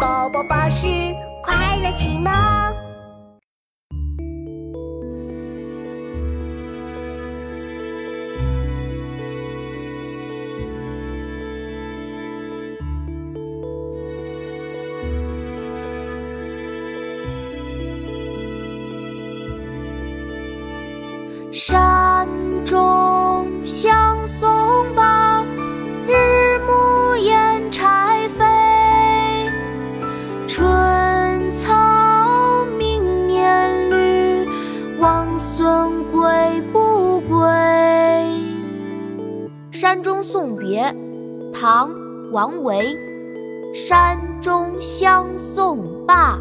宝宝巴士快乐启蒙。山中相送山中送别，唐·王维。山中相送罢，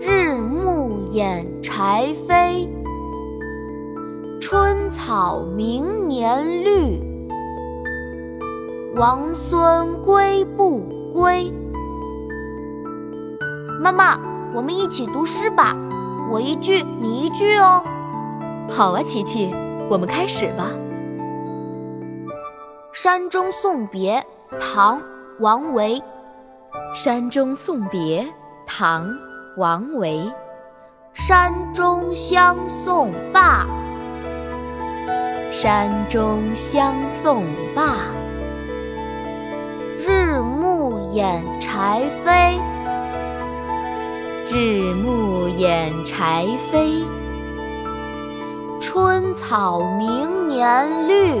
日暮掩柴扉。春草明年绿，王孙归不归？妈妈，我们一起读诗吧，我一句你一句哦。好啊，琪琪，我们开始吧。《山中送别》唐·王维。山中送别，唐·王维。山中相送罢。山中相送罢，日暮掩柴扉。日暮掩柴扉，春草明年绿。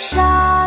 山